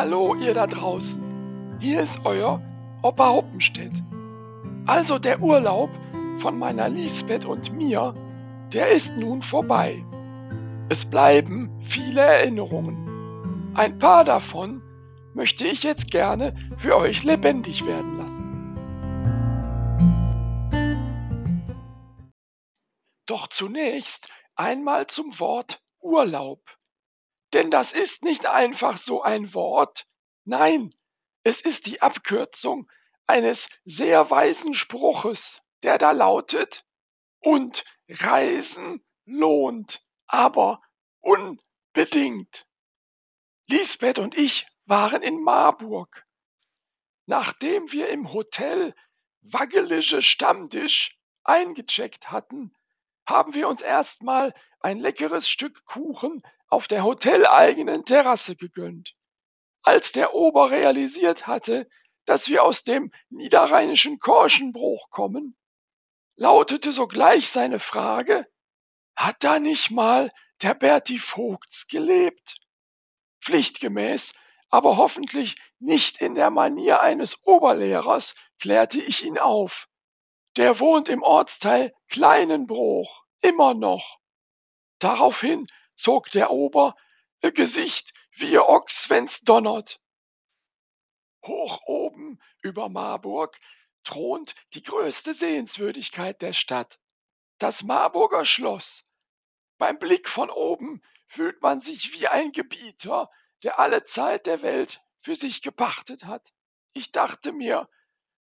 Hallo ihr da draußen. Hier ist euer Opa Hoppenstedt. Also der Urlaub von meiner Lisbeth und mir, der ist nun vorbei. Es bleiben viele Erinnerungen. Ein paar davon möchte ich jetzt gerne für euch lebendig werden lassen. Doch zunächst einmal zum Wort Urlaub. Denn das ist nicht einfach so ein Wort. Nein, es ist die Abkürzung eines sehr weisen Spruches, der da lautet, und Reisen lohnt, aber unbedingt. Lisbeth und ich waren in Marburg. Nachdem wir im Hotel Waggelige Stammtisch eingecheckt hatten, haben wir uns erstmal ein leckeres Stück Kuchen auf der hoteleigenen Terrasse gegönnt. Als der Ober realisiert hatte, dass wir aus dem niederrheinischen Korschenbruch kommen, lautete sogleich seine Frage, hat da nicht mal der Berti Vogts gelebt? Pflichtgemäß, aber hoffentlich nicht in der Manier eines Oberlehrers, klärte ich ihn auf. Der wohnt im Ortsteil Kleinenbruch, immer noch. Daraufhin zog der Ober ihr Gesicht wie ihr Ochs, wenn's donnert. Hoch oben über Marburg thront die größte Sehenswürdigkeit der Stadt, das Marburger Schloss. Beim Blick von oben fühlt man sich wie ein Gebieter, der alle Zeit der Welt für sich gepachtet hat. Ich dachte mir,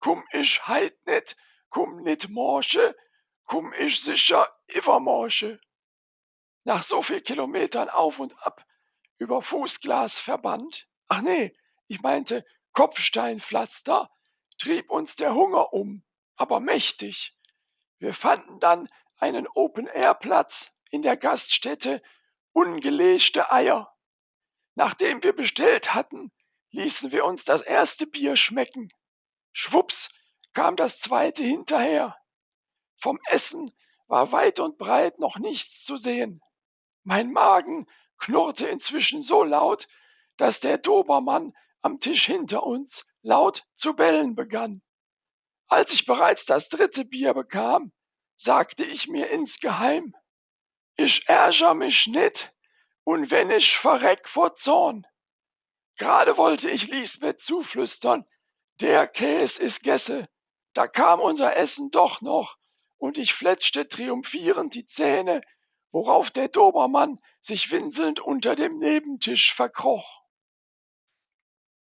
kum ich heit net, kum nit morsche, kum ich sicher iwwermorsche nach so viel Kilometern auf und ab über Fußglasverband, ach nee, ich meinte Kopfsteinpflaster, trieb uns der Hunger um, aber mächtig. Wir fanden dann einen Open-Air-Platz in der Gaststätte Ungeleschte Eier. Nachdem wir bestellt hatten, ließen wir uns das erste Bier schmecken. Schwups kam das zweite hinterher. Vom Essen war weit und breit noch nichts zu sehen. Mein Magen knurrte inzwischen so laut, dass der Dobermann am Tisch hinter uns laut zu bellen begann. Als ich bereits das dritte Bier bekam, sagte ich mir insgeheim, ich ärger mich nit, und wenn ich verreck vor Zorn. Gerade wollte ich Lisbeth zuflüstern, der Käs is Gesse, da kam unser Essen doch noch, und ich fletschte triumphierend die Zähne worauf der Dobermann sich winselnd unter dem Nebentisch verkroch.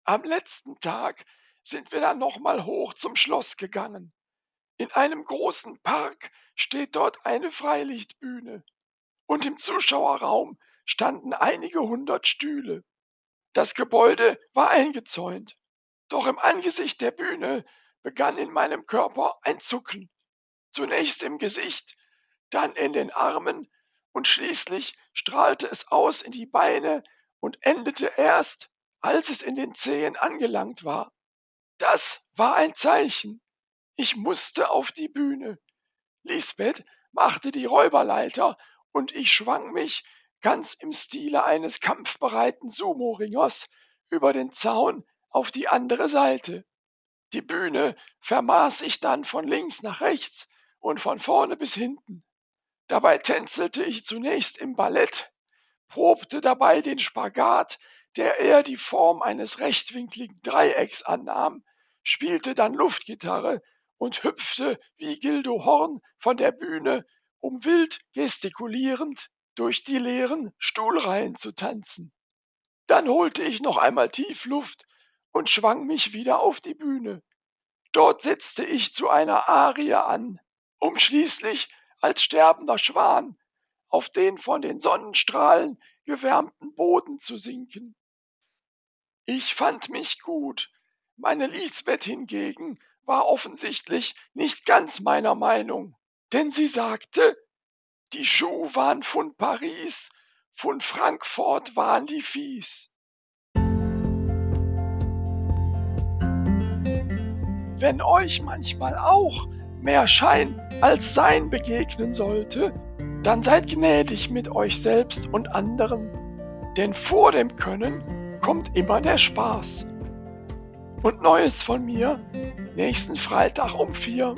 Am letzten Tag sind wir dann nochmal hoch zum Schloss gegangen. In einem großen Park steht dort eine Freilichtbühne und im Zuschauerraum standen einige hundert Stühle. Das Gebäude war eingezäunt, doch im Angesicht der Bühne begann in meinem Körper ein Zucken, zunächst im Gesicht, dann in den Armen und schließlich strahlte es aus in die Beine und endete erst, als es in den Zehen angelangt war. Das war ein Zeichen. Ich musste auf die Bühne. Lisbeth machte die Räuberleiter und ich schwang mich ganz im Stile eines kampfbereiten Sumo-Ringers über den Zaun auf die andere Seite. Die Bühne vermaß ich dann von links nach rechts und von vorne bis hinten. Dabei tänzelte ich zunächst im Ballett, probte dabei den Spagat, der eher die Form eines rechtwinkligen Dreiecks annahm, spielte dann Luftgitarre und hüpfte wie Gildo Horn von der Bühne, um wild gestikulierend durch die leeren Stuhlreihen zu tanzen. Dann holte ich noch einmal tief Luft und schwang mich wieder auf die Bühne. Dort setzte ich zu einer Arie an, um schließlich als sterbender Schwan auf den von den Sonnenstrahlen gewärmten Boden zu sinken. Ich fand mich gut, meine Lisbeth hingegen war offensichtlich nicht ganz meiner Meinung, denn sie sagte, die Schuh waren von Paris, von Frankfurt waren die fies. Wenn euch manchmal auch mehr Schein als Sein begegnen sollte, dann seid gnädig mit euch selbst und anderen, denn vor dem Können kommt immer der Spaß. Und Neues von mir nächsten Freitag um vier.